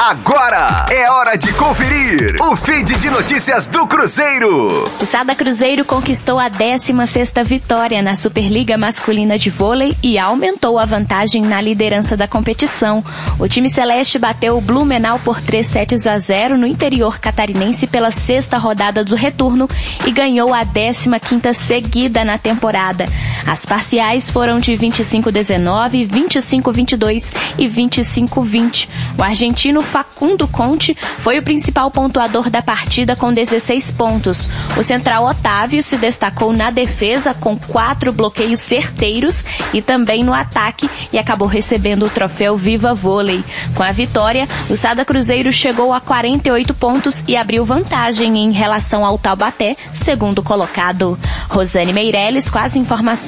Agora é hora de conferir o feed de notícias do Cruzeiro. O Sada Cruzeiro conquistou a 16ª vitória na Superliga Masculina de Vôlei e aumentou a vantagem na liderança da competição. O time celeste bateu o Blumenau por 3 sets a 0 no interior catarinense pela sexta rodada do retorno e ganhou a 15ª seguida na temporada. As parciais foram de 25-19, 25-22 e 25-20. O argentino Facundo Conte foi o principal pontuador da partida com 16 pontos. O central Otávio se destacou na defesa com quatro bloqueios certeiros e também no ataque e acabou recebendo o troféu Viva Vôlei. Com a vitória, o Sada Cruzeiro chegou a 48 pontos e abriu vantagem em relação ao Taubaté, segundo colocado. Rosane Meirelles com as informações